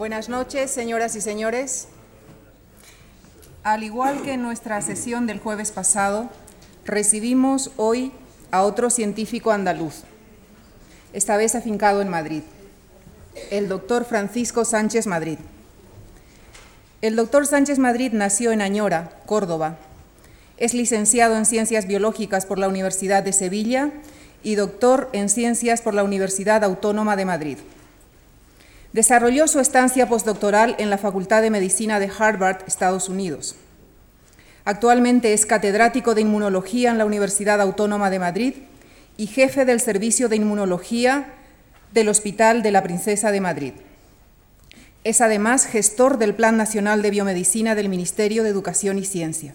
Buenas noches, señoras y señores. Al igual que en nuestra sesión del jueves pasado, recibimos hoy a otro científico andaluz, esta vez afincado en Madrid, el doctor Francisco Sánchez Madrid. El doctor Sánchez Madrid nació en Añora, Córdoba. Es licenciado en Ciencias Biológicas por la Universidad de Sevilla y doctor en Ciencias por la Universidad Autónoma de Madrid. Desarrolló su estancia postdoctoral en la Facultad de Medicina de Harvard, Estados Unidos. Actualmente es catedrático de Inmunología en la Universidad Autónoma de Madrid y jefe del Servicio de Inmunología del Hospital de la Princesa de Madrid. Es además gestor del Plan Nacional de Biomedicina del Ministerio de Educación y Ciencia.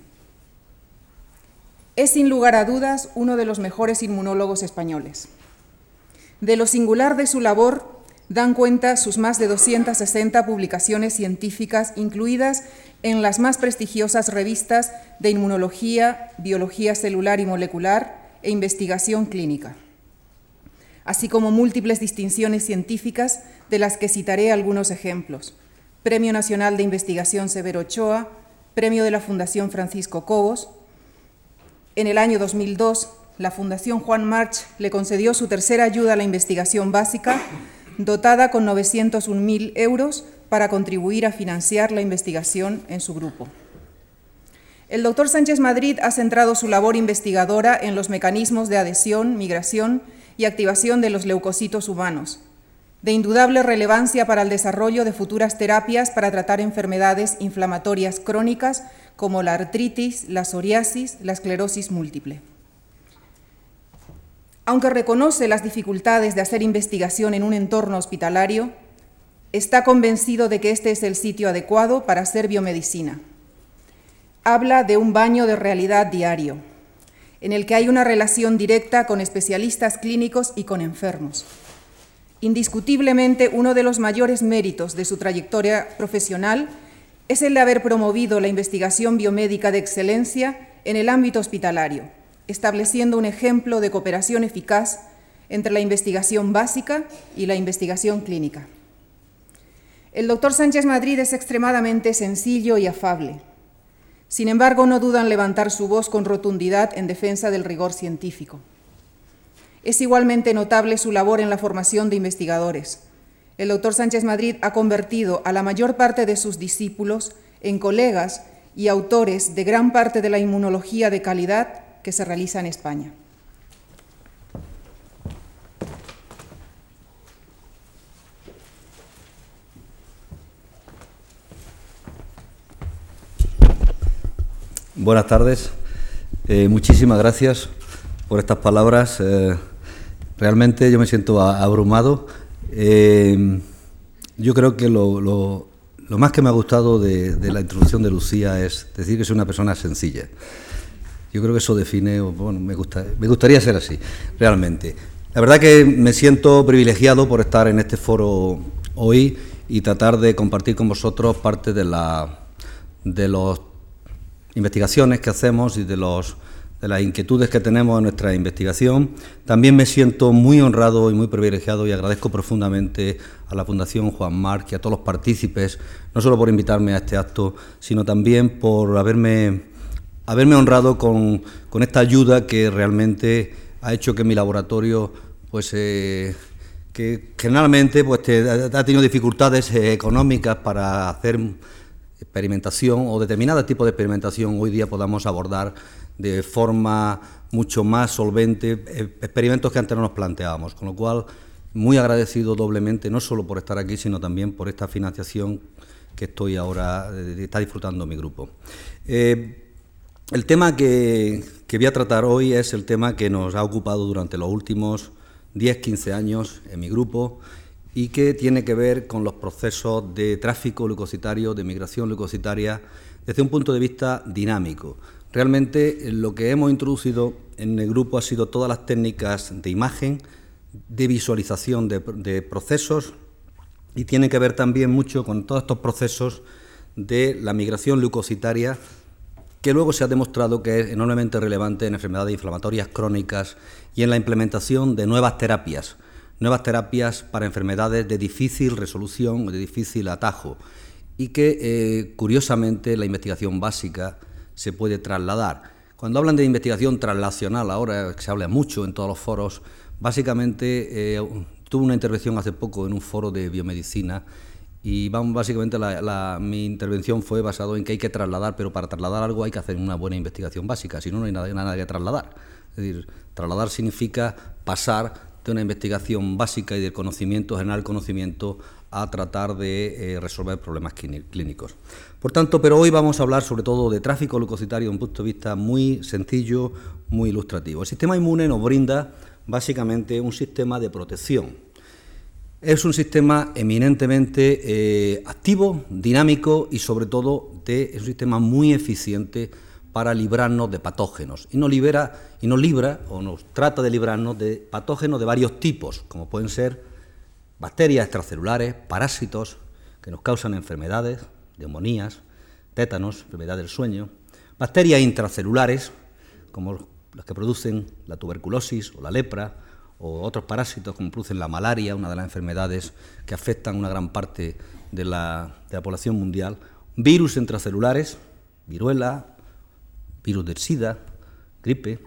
Es sin lugar a dudas uno de los mejores inmunólogos españoles. De lo singular de su labor dan cuenta sus más de 260 publicaciones científicas incluidas en las más prestigiosas revistas de inmunología, biología celular y molecular e investigación clínica, así como múltiples distinciones científicas de las que citaré algunos ejemplos. Premio Nacional de Investigación Severo Ochoa, Premio de la Fundación Francisco Cobos. En el año 2002, la Fundación Juan March le concedió su tercera ayuda a la investigación básica dotada con 901.000 euros para contribuir a financiar la investigación en su grupo. El doctor Sánchez Madrid ha centrado su labor investigadora en los mecanismos de adhesión, migración y activación de los leucocitos humanos, de indudable relevancia para el desarrollo de futuras terapias para tratar enfermedades inflamatorias crónicas como la artritis, la psoriasis, la esclerosis múltiple. Aunque reconoce las dificultades de hacer investigación en un entorno hospitalario, está convencido de que este es el sitio adecuado para hacer biomedicina. Habla de un baño de realidad diario, en el que hay una relación directa con especialistas clínicos y con enfermos. Indiscutiblemente, uno de los mayores méritos de su trayectoria profesional es el de haber promovido la investigación biomédica de excelencia en el ámbito hospitalario estableciendo un ejemplo de cooperación eficaz entre la investigación básica y la investigación clínica. El doctor Sánchez Madrid es extremadamente sencillo y afable. Sin embargo, no duda en levantar su voz con rotundidad en defensa del rigor científico. Es igualmente notable su labor en la formación de investigadores. El doctor Sánchez Madrid ha convertido a la mayor parte de sus discípulos en colegas y autores de gran parte de la inmunología de calidad que se realiza en España. Buenas tardes. Eh, muchísimas gracias por estas palabras. Eh, realmente yo me siento abrumado. Eh, yo creo que lo, más que me ha gustado de, de, la introducción de Lucía es decir que es una persona sencilla. Yo creo que eso define, bueno, me, gusta, me gustaría ser así, realmente. La verdad que me siento privilegiado por estar en este foro hoy y tratar de compartir con vosotros parte de la de las investigaciones que hacemos y de los de las inquietudes que tenemos en nuestra investigación. También me siento muy honrado y muy privilegiado y agradezco profundamente a la Fundación Juan Marc y a todos los partícipes, no solo por invitarme a este acto, sino también por haberme haberme honrado con, esta ayuda que realmente ha hecho que mi laboratorio, pues, eh, que generalmente pues, ha tenido dificultades eh, económicas para hacer experimentación o determinados tipos de experimentación hoy día podamos abordar de forma mucho más solvente eh, experimentos que antes no nos planteábamos, con lo cual muy agradecido doblemente, no solo por estar aquí, sino también por esta financiación que estoy ahora, está disfrutando mi grupo. El tema que, voy a tratar hoy es el tema que nos ha ocupado durante los últimos 10-15 años en mi grupo y que tiene que ver con los procesos de tráfico leucocitario, de migración leucocitaria, desde un punto de vista dinámico. Realmente lo que hemos introducido en el grupo ha sido todas las técnicas de imagen, de visualización de, de procesos y tiene que ver también mucho con todos estos procesos de la migración leucocitaria que luego se ha demostrado que es enormemente relevante en enfermedades inflamatorias crónicas y en la implementación de nuevas terapias, nuevas terapias para enfermedades de difícil resolución, de difícil atajo, y que eh, curiosamente la investigación básica se puede trasladar. Cuando hablan de investigación translacional, ahora se habla mucho en todos los foros, básicamente eh, tuve una intervención hace poco en un foro de biomedicina y básicamente mi intervención fue basado en que hay que trasladar, pero para trasladar algo hay que hacer una buena investigación básica, si no, no hay nada, nada que trasladar. Es decir, trasladar significa pasar de una investigación básica y del conocimiento, general conocimiento, a tratar de eh, resolver problemas clínicos. Por tanto, pero hoy vamos a hablar sobre todo de tráfico leucocitario desde un punto de vista muy sencillo, muy ilustrativo. El sistema inmune nos brinda básicamente un sistema de protección. Es un sistema eminentemente eh, activo, dinámico y sobre todo de, es un sistema muy eficiente para librarnos de patógenos. Y nos libera y nos libra o nos trata de librarnos de patógenos de varios tipos, como pueden ser bacterias extracelulares, parásitos que nos causan enfermedades, neumonías, tétanos, enfermedad del sueño, bacterias intracelulares, como las que producen la tuberculosis o la lepra, o otros parásitos como producen la malaria, una de las enfermedades que afectan una gran parte de la, población mundial, virus intracelulares, viruela, virus del SIDA, gripe,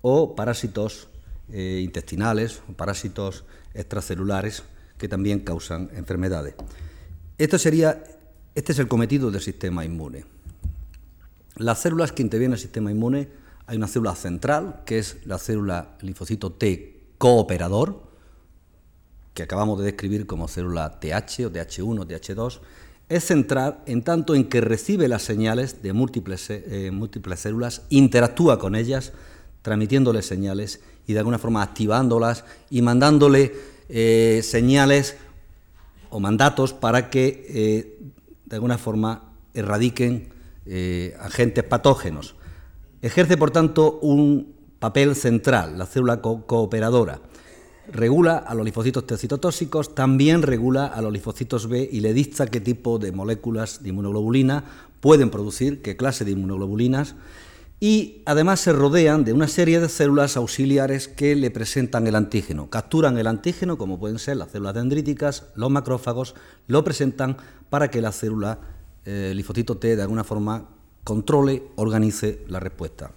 o parásitos eh, intestinales, parásitos extracelulares que también causan enfermedades. Esto sería, este es el cometido del sistema inmune. Las células que intervienen en el sistema inmune, hay una célula central, que es la célula linfocito T cooperador, que acabamos de describir como célula TH o TH1 o TH2, es central en tanto en que recibe las señales de múltiples, eh, múltiples células, interactúa con ellas, transmitiéndoles señales y de alguna forma activándolas y mandándole eh, señales o mandatos para que eh, de alguna forma erradiquen agentes patógenos. Ejerce, por tanto, un papel central, la célula cooperadora. Regula a los linfocitos T citotóxicos, también regula a los linfocitos B y le dicta qué tipo de moléculas de inmunoglobulina pueden producir, qué clase de inmunoglobulinas y además se rodean de una serie de células auxiliares que le presentan el antígeno. Capturan el antígeno, como pueden ser las células dendríticas, los macrófagos, lo presentan para que la célula, eh, linfocito T, de alguna forma controle, organice la respuesta.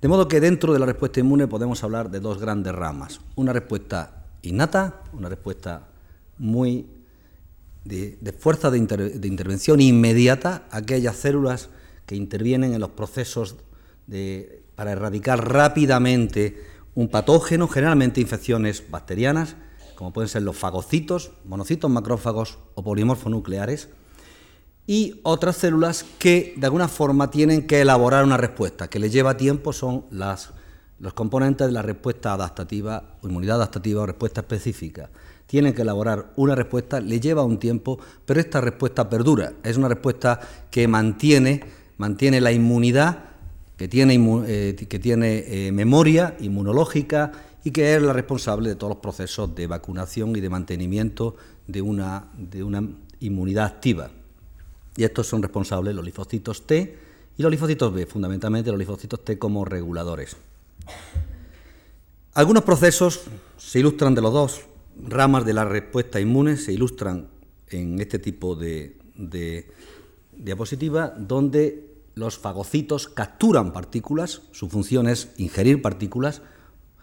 De modo que dentro de la respuesta inmune podemos hablar de dos grandes ramas. Una respuesta innata, una respuesta muy de, fuerza de, de intervención inmediata, aquellas células que intervienen en los procesos para erradicar rápidamente un patógeno, generalmente infecciones bacterianas, como pueden ser los fagocitos, monocitos macrófagos o polimorfonucleares, y otras células que de alguna forma tienen que elaborar una respuesta, que les lleva tiempo, son las, los componentes de la respuesta adaptativa, o inmunidad adaptativa o respuesta específica. Tienen que elaborar una respuesta, le lleva un tiempo, pero esta respuesta perdura, es una respuesta que mantiene la inmunidad, que tiene, eh, eh, memoria inmunológica y que es la responsable de todos los procesos de vacunación y de mantenimiento de una, de una inmunidad activa. Y estos son responsables los linfocitos T y los linfocitos B, fundamentalmente los linfocitos T como reguladores. Algunos procesos se ilustran de los dos ramas de la respuesta inmune, se ilustran en este tipo de, de diapositiva, donde los fagocitos capturan partículas, su función es ingerir partículas,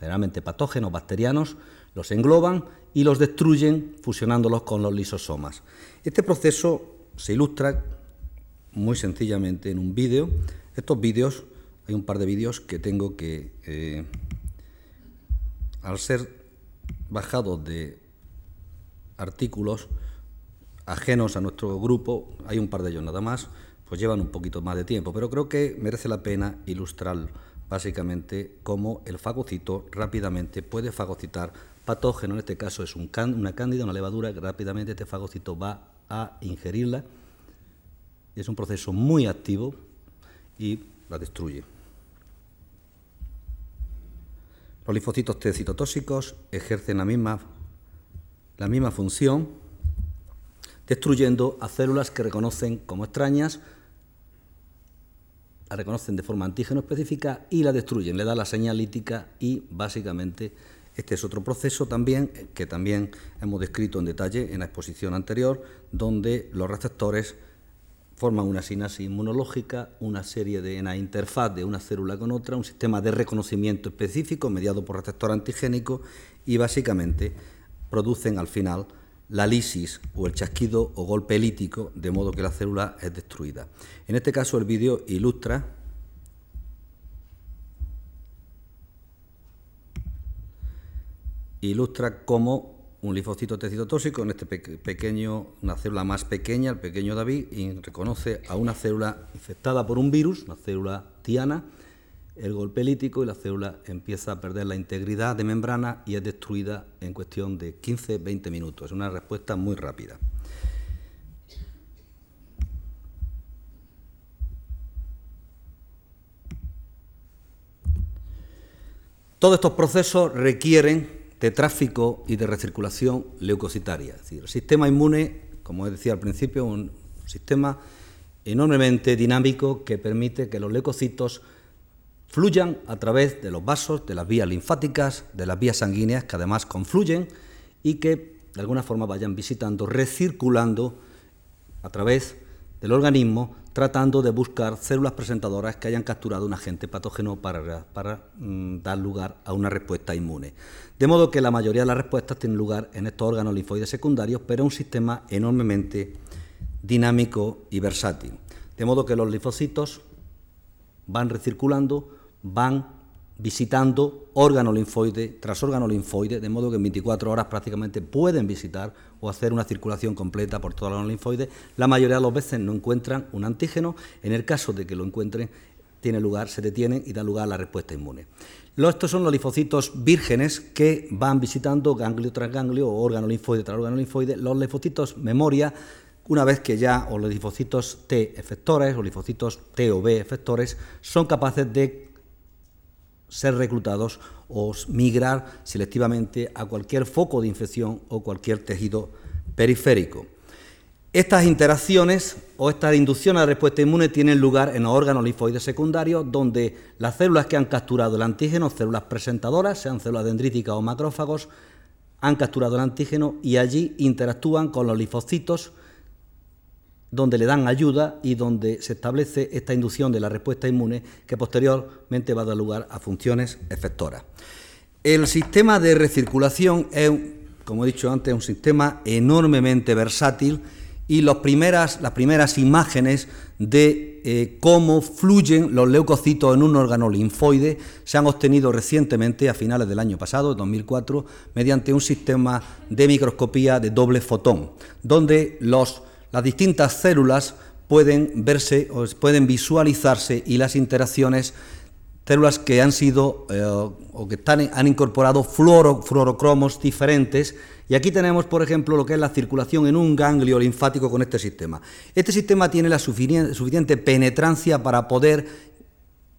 generalmente patógenos, bacterianos, los engloban y los destruyen fusionándolos con los lisosomas. Este proceso se ilustra muy sencillamente en un vídeo. Estos vídeos, hay un par de vídeos que tengo que, eh, al ser bajados de artículos ajenos a nuestro grupo, hay un par de ellos nada más, pues llevan un poquito más de tiempo, pero creo que merece la pena ilustrar básicamente cómo el fagocito rápidamente puede fagocitar patógeno, en este caso es un una cándida, una levadura, que rápidamente este fagocito va a ingerirla. Es un proceso muy activo y la destruye. Los linfocitos T citotóxicos ejercen la misma, la misma función, destruyendo a células que reconocen como extrañas la reconocen de forma antígeno específica y la destruyen, le da la señal lítica y básicamente Este es otro proceso también que también hemos descrito en detalle en la exposición anterior, donde los receptores forman una sinapsis inmunológica, una serie de una interfaz de una célula con otra, un sistema de reconocimiento específico mediado por receptor antigénico y básicamente producen al final la lisis o el chasquido o golpe lítico, de modo que la célula es destruida. En este caso el vídeo ilustra ilustra cómo un linfocito tóxico, en este pequeño, una célula más pequeña, el pequeño David, y reconoce a una célula infectada por un virus, una célula tiana, el golpe lítico y la célula empieza a perder la integridad de membrana y es destruida en cuestión de 15-20 minutos. Es una respuesta muy rápida. Todos estos procesos requieren de tráfico y de recirculación leucocitaria. Es decir, el sistema inmune, como decía al principio, es un sistema enormemente dinámico que permite que los leucocitos fluyan a través de los vasos, de las vías linfáticas, de las vías sanguíneas, que además confluyen y que de alguna forma vayan visitando, recirculando a través del organismo tratando de buscar células presentadoras que hayan capturado un agente patógeno para, mm, dar lugar a una respuesta inmune. De modo que la mayoría de las respuestas tienen lugar en estos órganos linfoides secundarios, pero es un sistema enormemente dinámico y versátil. De modo que los linfocitos van recirculando, van visitando órgano linfoide tras órgano linfoide, de modo que en 24 horas prácticamente pueden visitar o hacer una circulación completa por todo el órgano. La mayoría de las veces no encuentran un antígeno, en el caso de que lo encuentren, tiene lugar, se detienen y da lugar a la respuesta inmune. estos son los linfocitos vírgenes que van visitando ganglio tras ganglio o órgano linfoide tras órgano linfoide. Los linfocitos memoria una vez que ya o los linfocitos T efectores o linfocitos T o B efectores son capaces de ser reclutados o migrar selectivamente a cualquier foco de infección o cualquier tejido periférico. Estas interacciones o estas inducciones a la respuesta inmune tienen lugar en los órganos linfoides secundarios, donde las células que han capturado el antígeno, células presentadoras, sean células dendríticas o macrófagos, han capturado el antígeno y allí interactúan con los linfocitos donde le dan ayuda y donde se establece esta inducción de la respuesta inmune que posteriormente va a dar lugar a funciones efectoras. El sistema de recirculación es, como he dicho antes, un sistema enormemente versátil y las primeras, las primeras imágenes de eh, cómo fluyen los leucocitos en un órgano linfoide se han obtenido recientemente, a finales del año pasado, 2004, mediante un sistema de microscopía de doble fotón, donde los las distintas células pueden verse o pueden visualizarse y las interacciones, células que han sido eh, o que han incorporado fluorocromos diferentes. Y aquí tenemos, por ejemplo, lo que es la circulación en un ganglio linfático con este sistema. Este sistema tiene la suficiente penetrancia para poder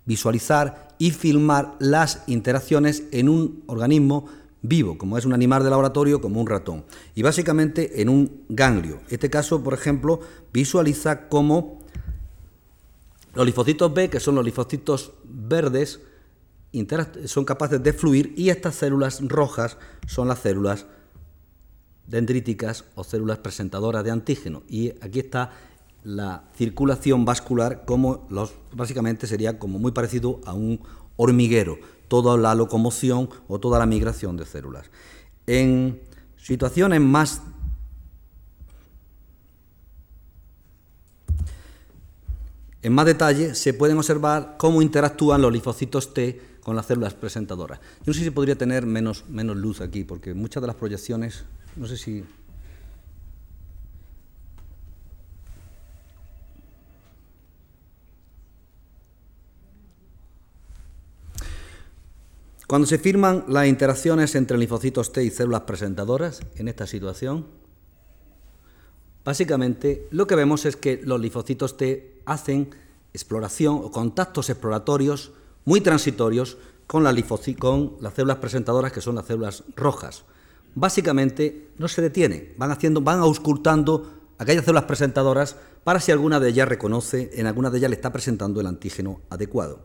visualizar y filmar las interacciones en un organismo vivo, como es un animal de laboratorio, como un ratón, y básicamente en un ganglio. Este caso, por ejemplo, visualiza cómo los linfocitos B, que son los linfocitos verdes, son capaces de fluir y estas células rojas son las células dendríticas o células presentadoras de antígeno. Y aquí está la circulación vascular como los básicamente sería como muy parecido a un hormiguero toda la locomoción o toda la migración de células. En situaciones más En más detalle se pueden observar cómo interactúan los linfocitos T con las células presentadoras. Yo no sé si podría tener menos, menos luz aquí, porque muchas de las proyecciones, no sé si Cuando se firman las interacciones entre linfocitos T y células presentadoras en esta situación, básicamente lo que vemos es que los linfocitos T hacen exploración o contactos exploratorios muy transitorios con, con las células presentadoras que son las células rojas. Básicamente no se detienen, van haciendo, van auscultando aquellas células presentadoras para si alguna de ellas reconoce, en alguna de ellas le está presentando el antígeno adecuado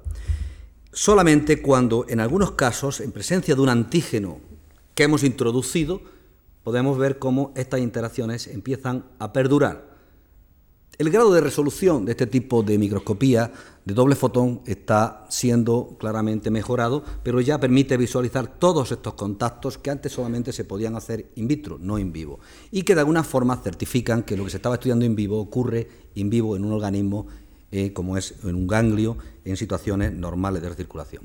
solamente cuando en algunos casos, en presencia de un antígeno que hemos introducido, podemos ver cómo estas interacciones empiezan a perdurar. El grado de resolución de este tipo de microscopía de doble fotón está siendo claramente mejorado, pero ya permite visualizar todos estos contactos que antes solamente se podían hacer in vitro, no in vivo, y que de alguna forma certifican que lo que se estaba estudiando in vivo ocurre in vivo en un organismo eh, como es en un ganglio en situaciones normales de recirculación.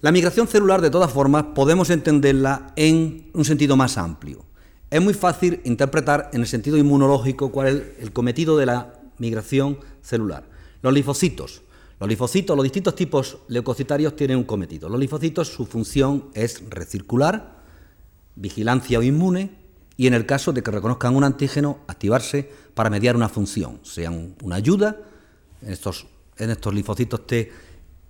La migración celular, de todas formas, podemos entenderla en un sentido más amplio. Es muy fácil interpretar en el sentido inmunológico cuál es el cometido de la migración celular. Los linfocitos. Los linfocitos, los distintos tipos leucocitarios tienen un cometido. Los linfocitos, su función es recircular, vigilancia o inmune, y en el caso de que reconozcan un antígeno, activarse para mediar una función, sean una ayuda, en estos, en estos linfocitos T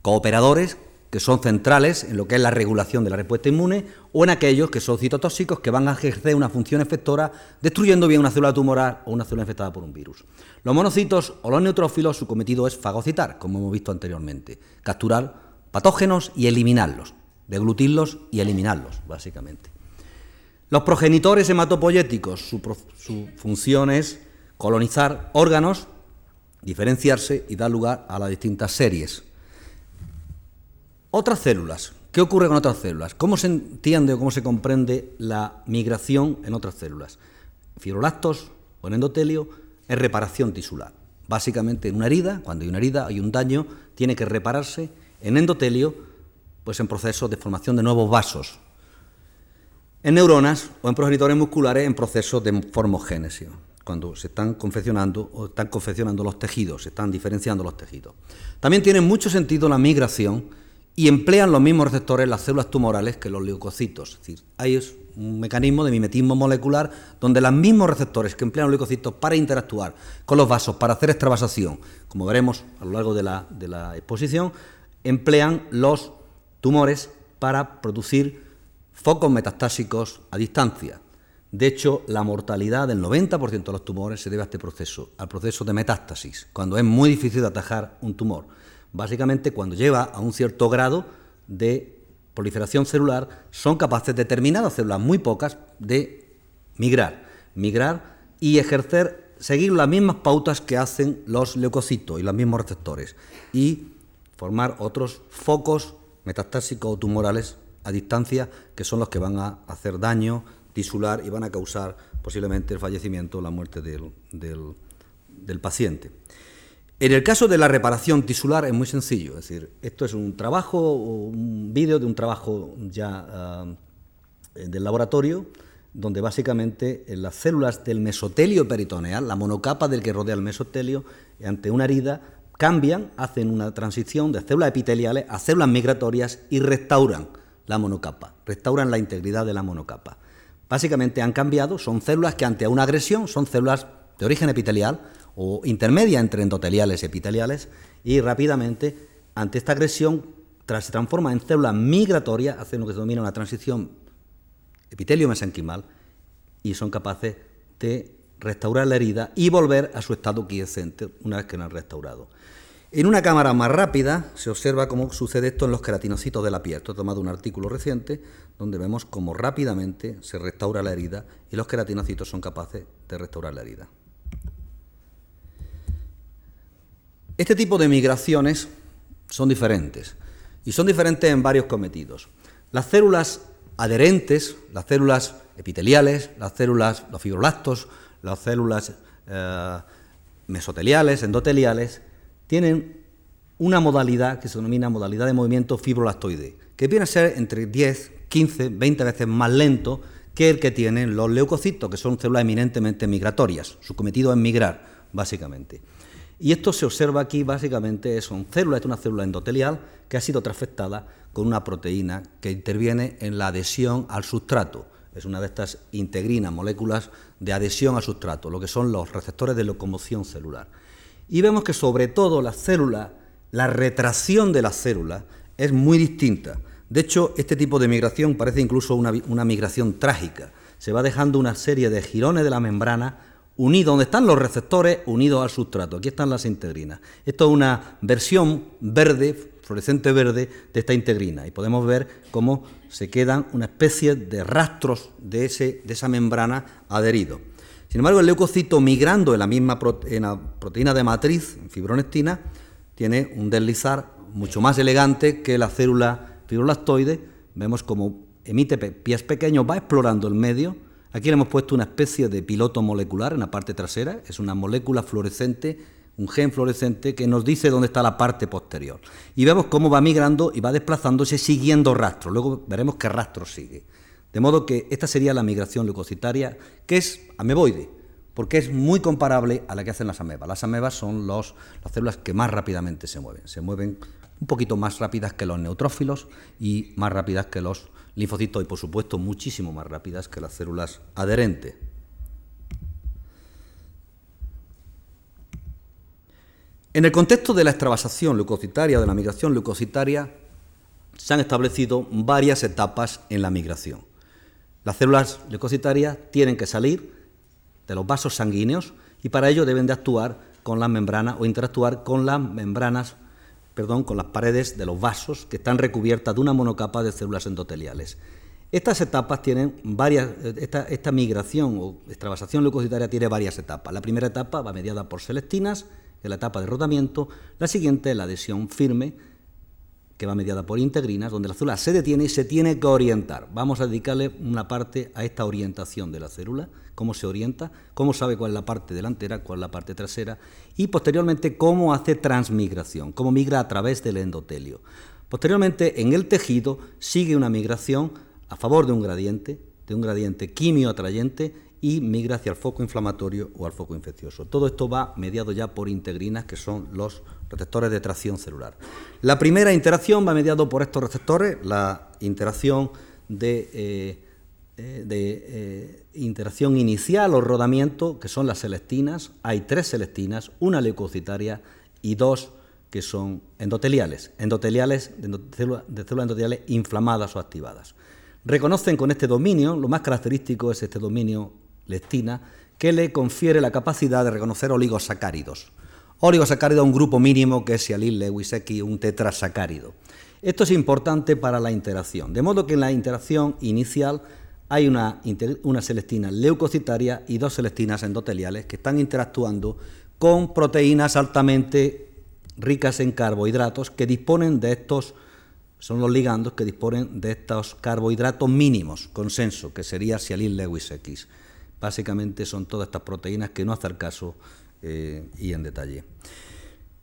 cooperadores que son centrales en lo que es la regulación de la respuesta inmune, o en aquellos que son citotóxicos que van a ejercer una función efectora destruyendo bien una célula tumoral o una célula infectada por un virus. Los monocitos o los neutrófilos, su cometido es fagocitar, como hemos visto anteriormente, capturar patógenos y eliminarlos, deglutirlos y eliminarlos, básicamente. Los progenitores hematopoyéticos, su, su función es colonizar órganos, diferenciarse y dar lugar a las distintas series otras células. ¿Qué ocurre con otras células? ¿Cómo se entiende o cómo se comprende la migración en otras células? Fibroblastos o en endotelio es reparación tisular. Básicamente en una herida, cuando hay una herida, hay un daño, tiene que repararse. En endotelio, pues en procesos de formación de nuevos vasos. En neuronas o en progenitores musculares en procesos de formogénesis, cuando se están confeccionando o están confeccionando los tejidos, se están diferenciando los tejidos. También tiene mucho sentido la migración y emplean los mismos receptores las células tumorales que los leucocitos. Es decir, hay un mecanismo de mimetismo molecular donde los mismos receptores que emplean los leucocitos para interactuar con los vasos, para hacer extravasación, como veremos a lo largo de la, de la exposición, emplean los tumores para producir focos metastásicos a distancia. De hecho, la mortalidad del 90% de los tumores se debe a este proceso, al proceso de metástasis, cuando es muy difícil de atajar un tumor básicamente cuando lleva a un cierto grado de proliferación celular, son capaces determinadas células, muy pocas, de migrar. Migrar y ejercer, seguir las mismas pautas que hacen los leucocitos y los mismos receptores. Y formar otros focos metastásicos o tumorales a distancia que son los que van a hacer daño tisular y van a causar posiblemente el fallecimiento o la muerte del, del paciente. En el caso de la reparación tisular es muy sencillo, es decir, esto es un trabajo, un vídeo de un trabajo ya ah, del laboratorio, donde básicamente eh, las células del mesotelio peritoneal, la monocapa del que rodea el mesotelio, ante una herida, cambian, hacen una transición de células epiteliales a células migratorias y restauran la monocapa, restauran la integridad de la monocapa. Básicamente han cambiado, son células que ante una agresión son células de origen epitelial o intermedia entre endoteliales y epiteliales y rápidamente ante esta agresión se transforma en células migratorias, hacen lo que se denomina una transición epitelio-mesenquimal y son capaces de restaurar la herida y volver a su estado quiescente una vez que la han restaurado. En una cámara más rápida se observa cómo sucede esto en los queratinocitos de la piel. Esto he tomado un artículo reciente donde vemos cómo rápidamente se restaura la herida y los queratinocitos son capaces de restaurar la herida. Este tipo de migraciones son diferentes y son diferentes en varios cometidos. Las células adherentes, las células epiteliales, las células, los fibroblastos, las células eh, mesoteliales, endoteliales, tienen una modalidad que se denomina modalidad de movimiento fibroblastoide, que viene a ser entre 10, 15, 20 veces más lento que el que tienen los leucocitos, que son células eminentemente migratorias. Su cometido es migrar, básicamente. Y esto se observa aquí básicamente son células, es una célula endotelial que ha sido transfectada con una proteína que interviene en la adhesión al sustrato. Es una de estas integrinas, moléculas de adhesión al sustrato, lo que son los receptores de locomoción celular. Y vemos que sobre todo la célula, la retracción de la célula es muy distinta. De hecho, este tipo de migración parece incluso una, una migración trágica. Se va dejando una serie de girones de la membrana unido, donde están los receptores unidos al sustrato. Aquí están las integrinas. Esto es una versión verde fluorescente verde de esta integrina y podemos ver cómo se quedan una especie de rastros de, ese, de esa membrana adherido. Sin embargo, el leucocito migrando en la misma proteína de matriz, fibronectina, tiene un deslizar mucho más elegante que la célula fibroblastoide. Vemos cómo emite pies pequeños, va explorando el medio. Aquí le hemos puesto una especie de piloto molecular en la parte trasera, es una molécula fluorescente, un gen fluorescente que nos dice dónde está la parte posterior. Y vemos cómo va migrando y va desplazándose siguiendo rastros. Luego veremos qué rastro sigue. De modo que esta sería la migración leucocitaria, que es ameboide, porque es muy comparable a la que hacen las amebas. Las amebas son las células que más rápidamente se mueven. Se mueven un poquito más rápidas que los neutrófilos y más rápidas que los linfocitos y por supuesto muchísimo más rápidas que las células adherentes. En el contexto de la extravasación leucocitaria, de la migración leucocitaria, se han establecido varias etapas en la migración. Las células leucocitarias tienen que salir de los vasos sanguíneos y para ello deben de actuar con las membranas o interactuar con las membranas perdón, con las paredes de los vasos que están recubiertas de una monocapa de células endoteliales. Estas etapas tienen varias, esta, migración o extravasación leucocitaria tiene varias etapas. La primera etapa va mediada por celestinas, es la etapa de rodamiento, la siguiente es la adhesión firme, que va mediada por integrinas, donde la célula se detiene y se tiene que orientar. Vamos a dedicarle una parte a esta orientación de la célula, cómo se orienta, cómo sabe cuál es la parte delantera, cuál es la parte trasera, y posteriormente cómo hace transmigración, cómo migra a través del endotelio. Posteriormente, en el tejido sigue una migración a favor de un gradiente, de un gradiente quimio atrayente y migra hacia el foco inflamatorio o al foco infeccioso. Todo esto va mediado ya por integrinas, que son los receptores de tracción celular. La primera interacción va mediado por estos receptores, la interacción de, eh, eh, eh, interacción inicial o rodamiento, que son las celestinas. Hay tres celestinas, una leucocitaria y dos que son endoteliales, endoteliales de células endoteliales inflamadas o activadas. Reconocen con este dominio, lo más característico es este dominio lectina, que le confiere la capacidad de reconocer oligosacáridos. Oligosacárido es un grupo mínimo que es Sialil Lewis X, un tetrasacárido. Esto es importante para la interacción, de modo que en la interacción inicial hay una, una celestina leucocitaria y dos celestinas endoteliales que están interactuando con proteínas altamente ricas en carbohidratos que disponen de estos, son los ligandos que disponen de estos carbohidratos mínimos, consenso, que sería Sialil Lewis X. Básicamente son todas estas proteínas que no hacer caso eh, y en detalle.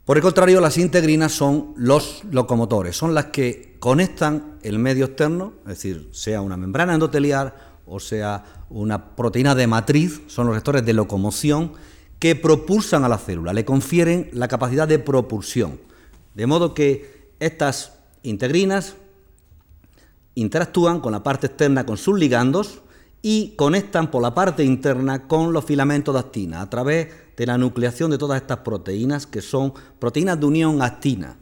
Por el contrario, las integrinas son los locomotores, son las que conectan el medio externo, es decir, sea una membrana endoteliar o sea una proteína de matriz, son los rectores de locomoción que propulsan a la célula, le confieren la capacidad de propulsión. De modo que estas integrinas interactúan con la parte externa, con sus ligandos, y conectan por la parte interna con los filamentos de actina a través de la nucleación de todas estas proteínas que son proteínas de unión actina.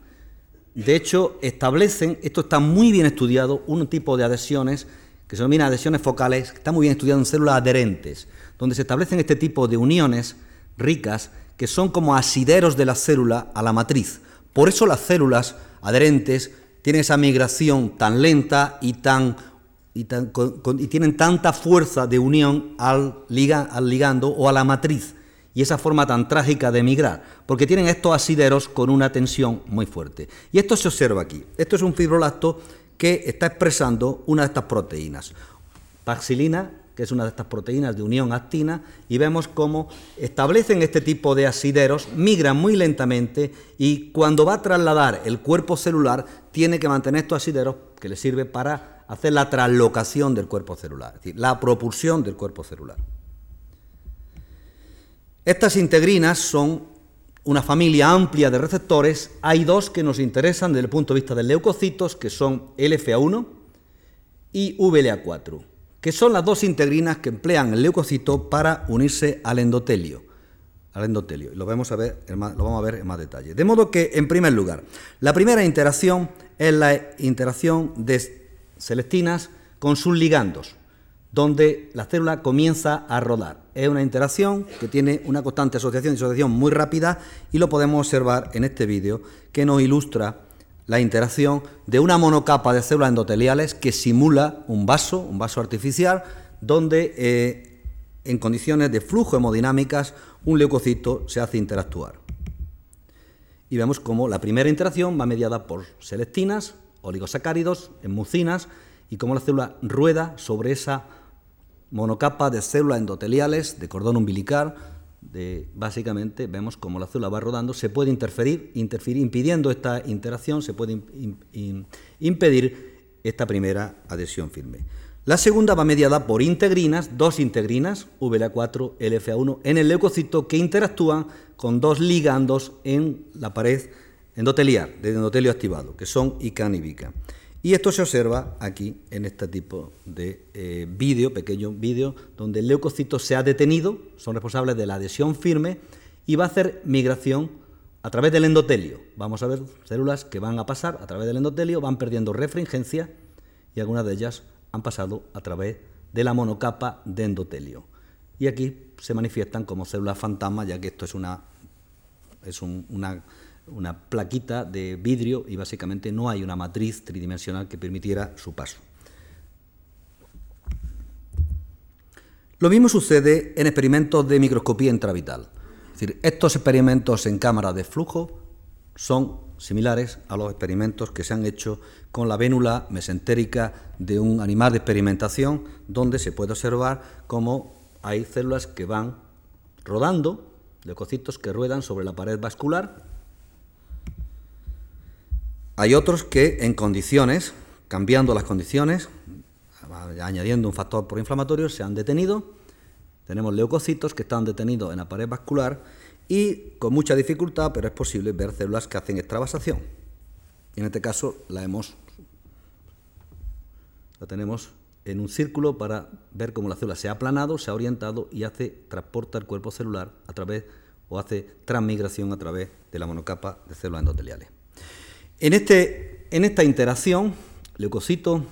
De hecho, establecen, esto está muy bien estudiado, un tipo de adhesiones que se denomina adhesiones focales, que está muy bien estudiado en células adherentes, donde se establecen este tipo de uniones ricas que son como asideros de la célula a la matriz. Por eso las células adherentes tienen esa migración tan lenta y tan y, tienen tanta fuerza de unión al, al ligando o a la matriz y esa forma tan trágica de emigrar, porque tienen estos asideros con una tensión muy fuerte. Y esto se observa aquí. Esto es un fibrolacto que está expresando una de estas proteínas, paxilina, que es una de estas proteínas de unión actina, y vemos cómo establecen este tipo de asideros, migran muy lentamente y cuando va a trasladar el cuerpo celular tiene que mantener estos asideros que le sirve para hacer la traslocación del cuerpo celular, es decir, la propulsión del cuerpo celular. Estas integrinas son una familia amplia de receptores. Hay dos que nos interesan desde el punto de vista de leucocitos, que son LFA1 y VLA4, que son las dos integrinas que emplean el leucocito para unirse al endotelio. Al endotelio. Lo, vamos a ver, lo vamos a ver en más detalle. De modo que, en primer lugar, la primera interacción es la interacción de celestinas con sus ligandos, donde la célula comienza a rodar. Es una interacción que tiene una constante asociación y asociación muy rápida y lo podemos observar en este vídeo que nos ilustra la interacción de una monocapa de células endoteliales que simula un vaso, un vaso artificial, donde eh, en condiciones de flujo hemodinámicas un leucocito se hace interactuar. Y vemos cómo la primera interacción va mediada por selectinas, oligosacáridos, en mucinas, y cómo la célula rueda sobre esa monocapa de células endoteliales de cordón umbilical básicamente vemos cómo la célula va rodando, se puede interferir, interferir impidiendo esta interacción, se puede impedir esta primera adhesión firme. La segunda va mediada por integrinas, dos integrinas, VLA4, LFA1, en el leucocito que interactúan con dos ligandos en la pared endotelial, de endotelio activado, que son ICANN y VICA. Y esto se observa aquí en este tipo de eh, vídeo, pequeño vídeo, donde el leucocito se ha detenido, son responsables de la adhesión firme y va a hacer migración a través del endotelio. Vamos a ver células que van a pasar a través del endotelio, van perdiendo refringencia y algunas de ellas han pasado a través de la monocapa de endotelio. Y aquí se manifiestan como células fantasma, ya que esto es una, es una una plaquita de vidrio y básicamente no hay una matriz tridimensional que permitiera su paso. Lo mismo sucede en experimentos de microscopía intravital. Es decir, estos experimentos en cámara de flujo son similares a los experimentos que se han hecho con la vénula mesentérica de un animal de experimentación, donde se puede observar cómo hay células que van rodando, leucocitos que ruedan sobre la pared vascular hay otros que en condiciones, cambiando las condiciones, añadiendo un factor proinflamatorio, se han detenido. Tenemos leucocitos que están detenidos en la pared vascular y con mucha dificultad, pero es posible ver células que hacen extravasación. En este caso la hemos la tenemos en un círculo para ver cómo la célula se ha aplanado, se ha orientado y hace transporta el cuerpo celular a través o hace transmigración a través de la monocapa de células endoteliales. En, este, en esta interacción, leucocito,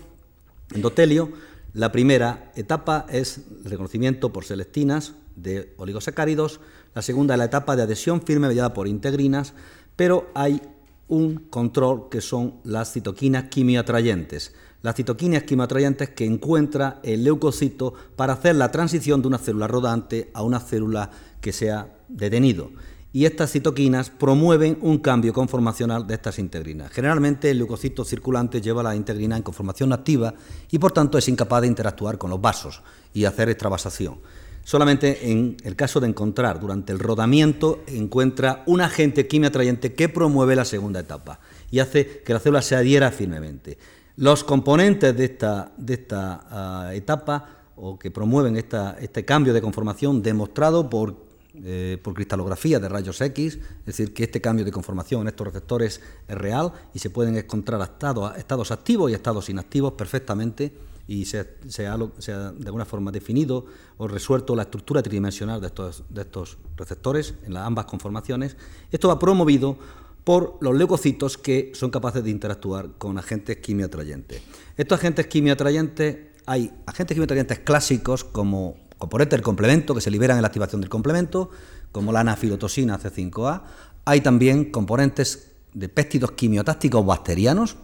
endotelio, la primera etapa es el reconocimiento por selectinas de oligosacáridos, la segunda es la etapa de adhesión firme mediada por integrinas, pero hay un control que son las citoquinas quimioatrayentes. Las citoquinas quimioatrayentes que encuentra el leucocito para hacer la transición de una célula rodante a una célula que sea detenido y estas citoquinas promueven un cambio conformacional de estas integrinas. Generalmente el leucocito circulante lleva la integrina en conformación activa y por tanto es incapaz de interactuar con los vasos y hacer extravasación. Solamente en el caso de encontrar durante el rodamiento encuentra un agente quimioatrayente que promueve la segunda etapa y hace que la célula se adhiera firmemente. Los componentes de esta, de esta ah, etapa o que promueven este cambio de conformación demostrado por eh, por cristalografía de rayos X, es decir, que este cambio de conformación en estos receptores es real y se pueden encontrar estados, estados activos y estados inactivos perfectamente y se, ha, de alguna forma definido o resuelto la estructura tridimensional de estos, de estos receptores en las ambas conformaciones. Esto va promovido por los leucocitos que son capaces de interactuar con agentes quimioatrayentes. Estos agentes quimioatrayentes, hay agentes quimioatrayentes clásicos como componentes del complemento que se liberan en la activación del complemento, como la anafilotosina C5A. Hay también componentes de péptidos quimiotácticos bacterianos,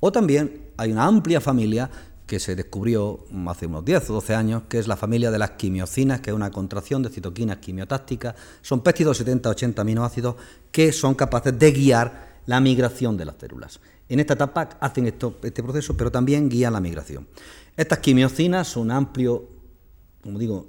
o también hay una amplia familia que se descubrió hace unos 10 o 12 años, que es la familia de las quimiocinas, que es una contracción de citoquinas quimiotácticas. Son péptidos 70-80 aminoácidos que son capaces de guiar la migración de las células. En esta etapa hacen este proceso, pero también guían la migración. Estas quimiocinas son amplio como digo,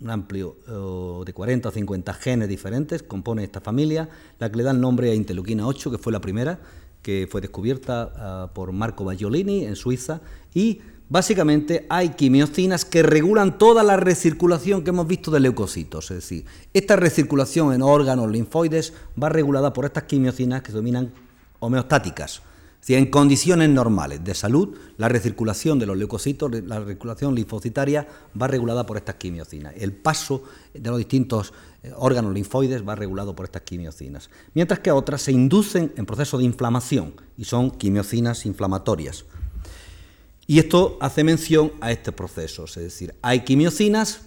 un amplio eh, de 40 o 50 genes diferentes, compone esta familia, la que le da el nombre a interleuquina 8, que fue la primera, que fue descubierta ah, por Marco Bagliolini en Suiza, y básicamente hay quimiocinas que regulan toda la recirculación que hemos visto de leucocitos, es decir, esta recirculación en órganos linfoides va regulada por estas quimiocinas que se denominan homeostáticas, si en condiciones normales de salud, la recirculación de los leucocitos, la recirculación linfocitaria va regulada por estas quimiocinas. El paso de los distintos eh, órganos linfoides va regulado por estas quimiocinas. Mientras que otras se inducen en procesos de inflamación y son quimiocinas inflamatorias. Y esto hace mención a este proceso, es decir, hay quimiocinas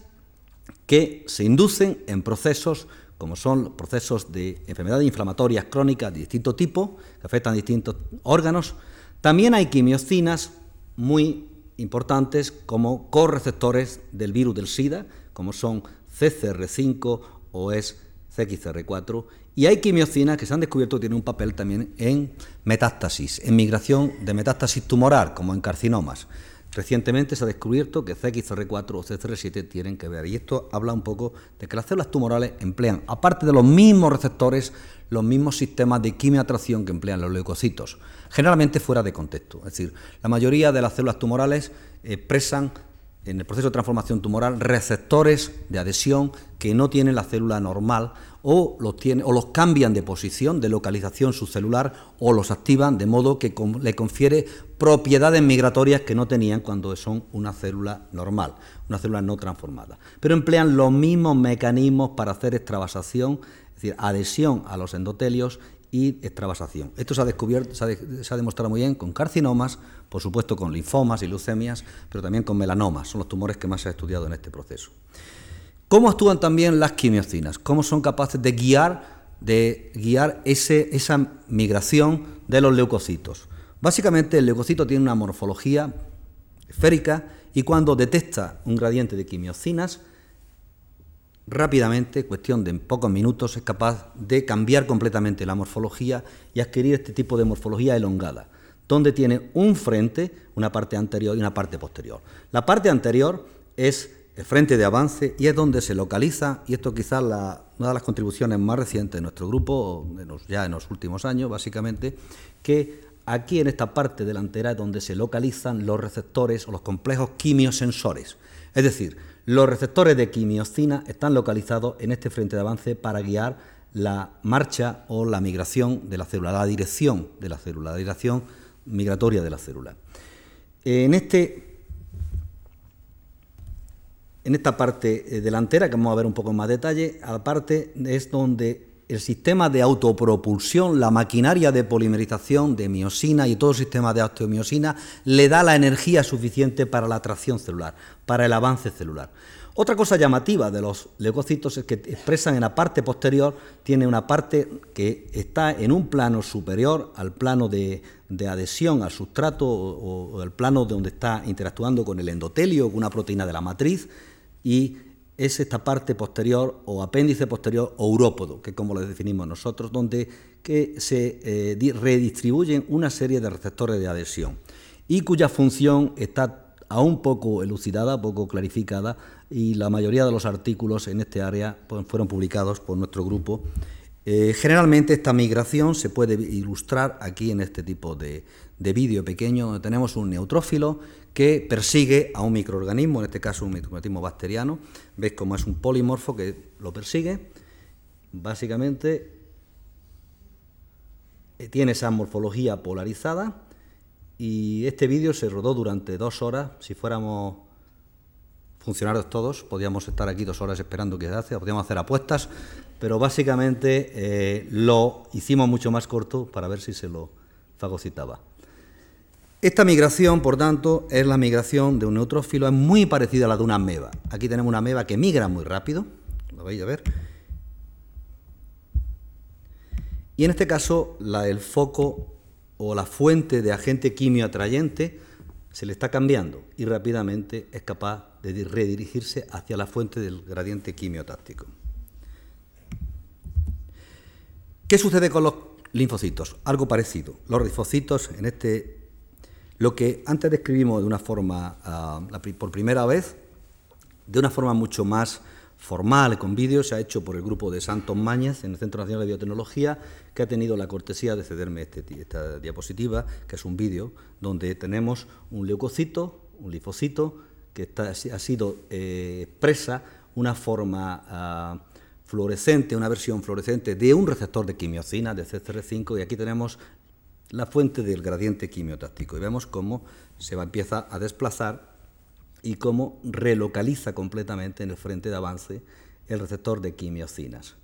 que se inducen en procesos como son procesos de enfermedades inflamatorias crónicas de distinto tipo, que afectan a distintos órganos. También hay quimiocinas muy importantes como correceptores del virus del SIDA, como son CCR5 o es CXR4, y hay quimiocinas que se han descubierto que tienen un papel también en metástasis, en migración de metástasis tumoral, como en carcinomas. Recientemente se ha descubierto que CXR4 o CXR7 tienen que ver, y esto habla un poco de que las células tumorales emplean, aparte de los mismos receptores, los mismos sistemas de quimioatracción que emplean los leucocitos, generalmente fuera de contexto. Es decir, la mayoría de las células tumorales expresan en el proceso de transformación tumoral receptores de adhesión que no tiene la célula normal o los, tiene, o los cambian de posición, de localización subcelular o los activan de modo que le confiere propiedades migratorias que no tenían cuando son una célula normal, una célula no transformada. Pero emplean los mismos mecanismos para hacer extravasación, es decir, adhesión a los endotelios y extravasación. Esto se ha descubierto, se ha, demostrado muy bien con carcinomas, por supuesto con linfomas y leucemias, pero también con melanomas, son los tumores que más se ha estudiado en este proceso. ¿Cómo actúan también las quimiocinas? ¿Cómo son capaces de guiar, de guiar ese, esa migración de los leucocitos? Básicamente el leucocito tiene una morfología esférica y cuando detecta un gradiente de quimiocinas, rápidamente, cuestión de pocos minutos, es capaz de cambiar completamente la morfología y adquirir este tipo de morfología elongada, donde tiene un frente, una parte anterior y una parte posterior. La parte anterior es el frente de avance y es donde se localiza, y esto quizás la, una de las contribuciones más recientes de nuestro grupo, ya en los últimos años básicamente, que aquí en esta parte delantera es donde se localizan los receptores o los complejos quimiosensores. Es decir, los receptores de quimiocina están localizados en este frente de avance para guiar la marcha o la migración de la célula, la dirección de la célula, la dirección migratoria de la célula. En, este, en esta parte eh, delantera, que vamos a ver un poco más detalle, aparte es donde el sistema de autopropulsión, la maquinaria de polimerización de miosina y todo el sistema de osteomiosina le da la energía suficiente para la atracción celular, para el avance celular. Otra cosa llamativa de los leucocitos es que expresan en la parte posterior, tiene una parte que está en un plano superior al plano de, adhesión al sustrato o, el plano donde está interactuando con el endotelio, con una proteína de la matriz, y es esta parte posterior o apéndice posterior o urópodo, que es como lo definimos nosotros, donde que se eh, redistribuyen una serie de receptores de adhesión y cuya función está aún poco elucidada, poco clarificada, y la mayoría de los artículos en este área pues, fueron publicados por nuestro grupo. Eh, generalmente esta migración se puede ilustrar aquí en este tipo de, de vídeo pequeño, donde tenemos un neutrófilo que persigue a un microorganismo, en este caso un microorganismo bacteriano. Veis cómo es un polimorfo que lo persigue. Básicamente eh, tiene esa morfología polarizada y este vídeo se rodó durante dos horas. Si fuéramos funcionarios todos, podríamos estar aquí dos horas esperando que se hace, podríamos hacer apuestas, pero básicamente eh, lo hicimos mucho más corto para ver si se lo fagocitaba. Esta migración, por tanto, es la migración de un neutrófilo, es muy parecida a la de una ameba. Aquí tenemos una ameba que migra muy rápido, lo vais a ver. Y en este caso, el foco o la fuente de agente quimio atrayente se le está cambiando y rápidamente es capaz de redirigirse hacia la fuente del gradiente quimiotáctico. ¿Qué sucede con los linfocitos? Algo parecido. Los linfocitos en este lo que antes describimos de una forma, ah, por primera vez, de una forma mucho más formal, con vídeos, se ha hecho por el grupo de Santos Mañez en el Centro Nacional de Biotecnología, que ha tenido la cortesía de cederme este, esta diapositiva, que es un vídeo donde tenemos un leucocito, un linfocito, que ha sido eh, expresa una forma ah, fluorescente, una versión fluorescente de un receptor de quimiocina, de CCR5, y aquí tenemos la fuente del gradiente quimiotáctico y vemos cómo se va, empieza a desplazar y cómo relocaliza completamente en el frente de avance el receptor de quimiocinas.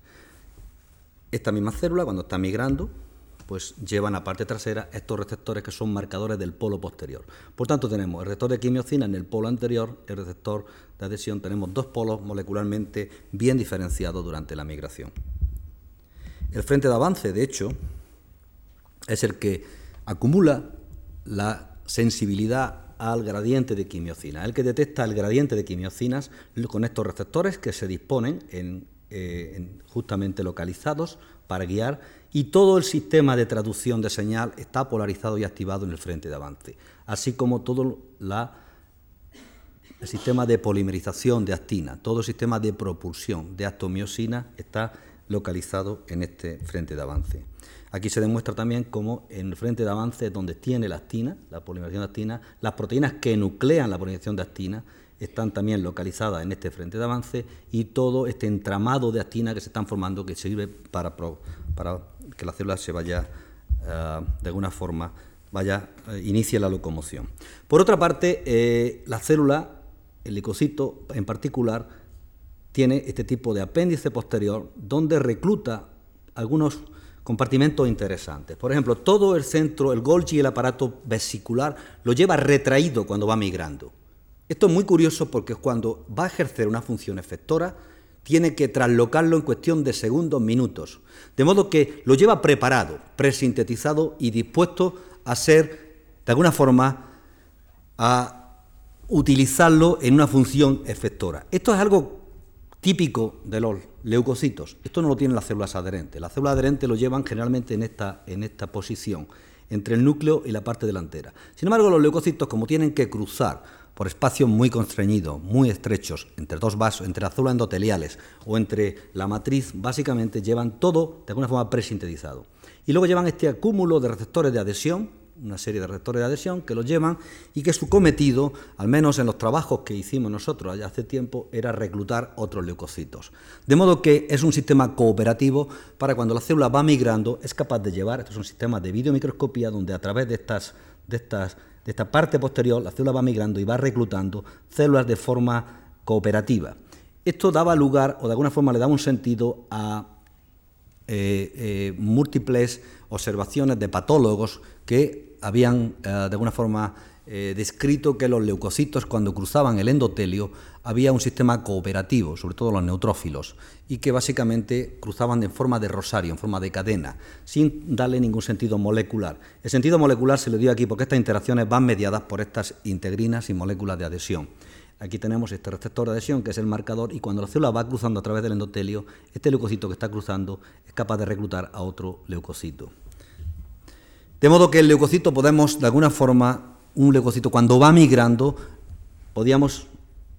Esta misma célula, cuando está migrando, pues lleva a parte trasera estos receptores que son marcadores del polo posterior. Por tanto, tenemos el receptor de quimiocina en el polo anterior, el receptor de adhesión, tenemos dos polos molecularmente bien diferenciados durante la migración. El frente de avance, de hecho, es el que acumula la sensibilidad al gradiente de quimiocina, el que detecta el gradiente de quimiocinas con estos receptores que se disponen en, eh, justamente localizados para guiar y todo el sistema de traducción de señal está polarizado y activado en el frente de avance, así como todo el sistema de polimerización de actina, todo el sistema de propulsión de actomiosina está localizado en este frente de avance. Aquí se demuestra también cómo en el frente de avance donde tiene la actina, la polimerización de actina, las proteínas que nuclean la polimerización de actina están también localizadas en este frente de avance y todo este entramado de actina que se están formando que sirve para que la célula se vaya, eh, de alguna forma, vaya, eh, inicie la locomoción. Por otra parte, eh, la célula, el leucocito en particular, tiene este tipo de apéndice posterior donde recluta algunos compartimentos interesantes. Por ejemplo, todo el centro, el Golgi el aparato vesicular lo lleva retraído cuando va migrando. Esto es muy curioso porque cuando va a ejercer una función efectora, tiene que traslocarlo en cuestión de segundos, minutos. De modo que lo lleva preparado, presintetizado y dispuesto a ser, de alguna forma, a utilizarlo en una función efectora. Esto es algo típico de los leucocitos. Esto no lo tienen las células adherentes. Las células adherentes lo llevan generalmente en esta, en esta posición, entre el núcleo y la parte delantera. Sin embargo, los leucocitos, como tienen que cruzar por espacios muy constreñidos, muy estrechos, entre dos vasos, entre las células endoteliales o entre la matriz, básicamente llevan todo de alguna forma presintetizado. Y luego llevan este acúmulo de receptores de adhesión, una serie de receptores de adhesión que los llevan y que su cometido, al menos en los trabajos que hicimos nosotros hace tiempo, era reclutar otros leucocitos. De modo que es un sistema cooperativo para cuando la célula va migrando, es capaz de llevar, esto es un sistema de videomicroscopía donde a través de estas, de estas de esta parte posterior, la célula va migrando y va reclutando células de forma cooperativa. Esto daba lugar, o de alguna forma le daba un sentido a eh, eh, múltiples observaciones de patólogos que habían eh, de alguna forma descrito que los leucocitos cuando cruzaban el endotelio había un sistema cooperativo, sobre todo los neutrófilos, y que básicamente cruzaban en forma de rosario, en forma de cadena, sin darle ningún sentido molecular. El sentido molecular se le dio aquí porque estas interacciones van mediadas por estas integrinas y moléculas de adhesión. Aquí tenemos este receptor de adhesión, que es el marcador, y cuando la célula va cruzando a través del endotelio, este leucocito que está cruzando es capaz de reclutar a otro leucocito. De modo que el leucocito podemos, de alguna forma, un leucocito cuando va migrando, podíamos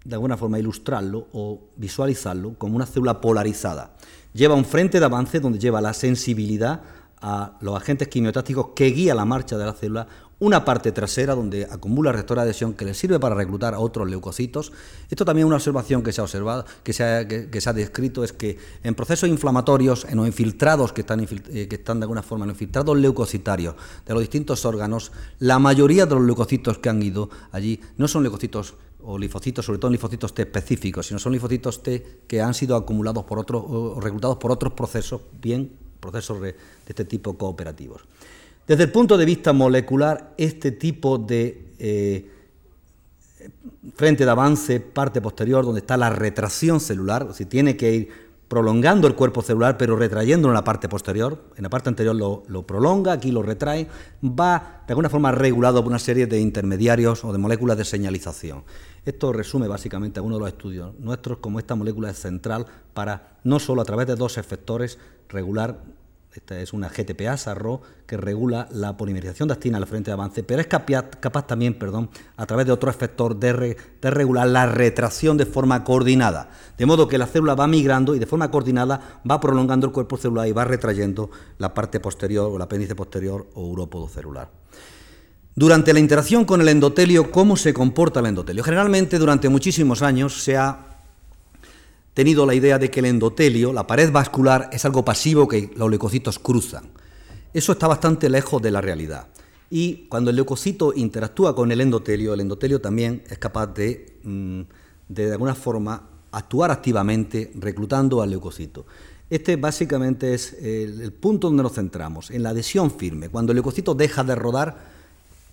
de alguna forma ilustrarlo o visualizarlo como una célula polarizada. Lleva un frente de avance donde lleva la sensibilidad a los agentes quimiotácticos que guía la marcha de la célula, una parte trasera donde acumula receptor de adhesión que le sirve para reclutar a otros leucocitos. Esto también es una observación que se ha observado, que se ha, que, se ha descrito, es que en procesos inflamatorios, en los infiltrados que están, eh, que están de alguna forma, en los infiltrados leucocitarios de los distintos órganos, la mayoría de los leucocitos que han ido allí no son leucocitos o linfocitos, sobre todo linfocitos T específicos, sino son linfocitos T que han sido acumulados por otros o reclutados por otros procesos, bien procesos de, este tipo cooperativos. Desde el punto de vista molecular, este tipo de eh, frente de avance, parte posterior, donde está la retracción celular, si tiene que ir prolongando el cuerpo celular, pero retrayéndolo en la parte posterior. En la parte anterior lo, prolonga, aquí lo retrae. Va de alguna forma regulado por una serie de intermediarios o de moléculas de señalización. Esto resume básicamente algunos de los estudios nuestros, como esta molécula es central para no solo a través de dos efectores regular esta es una GTPA SARRO que regula la polimerización de actina al frente de avance, pero es capaz, también, perdón, a través de otro efector de, regular la retracción de forma coordinada, de modo que la célula va migrando y de forma coordinada va prolongando el cuerpo celular y va retrayendo la parte posterior o el apéndice posterior o urópodo celular. Durante la interacción con el endotelio, ¿cómo se comporta el endotelio? Generalmente durante muchísimos años se ha tenido la idea de que el endotelio, la pared vascular, es algo pasivo que los leucocitos cruzan. Eso está bastante lejos de la realidad. Y cuando el leucocito interactúa con el endotelio, el endotelio también es capaz de, mm, de, alguna forma, actuar activamente reclutando al leucocito. Este básicamente es el, punto donde nos centramos, en la adhesión firme. Cuando el leucocito deja de rodar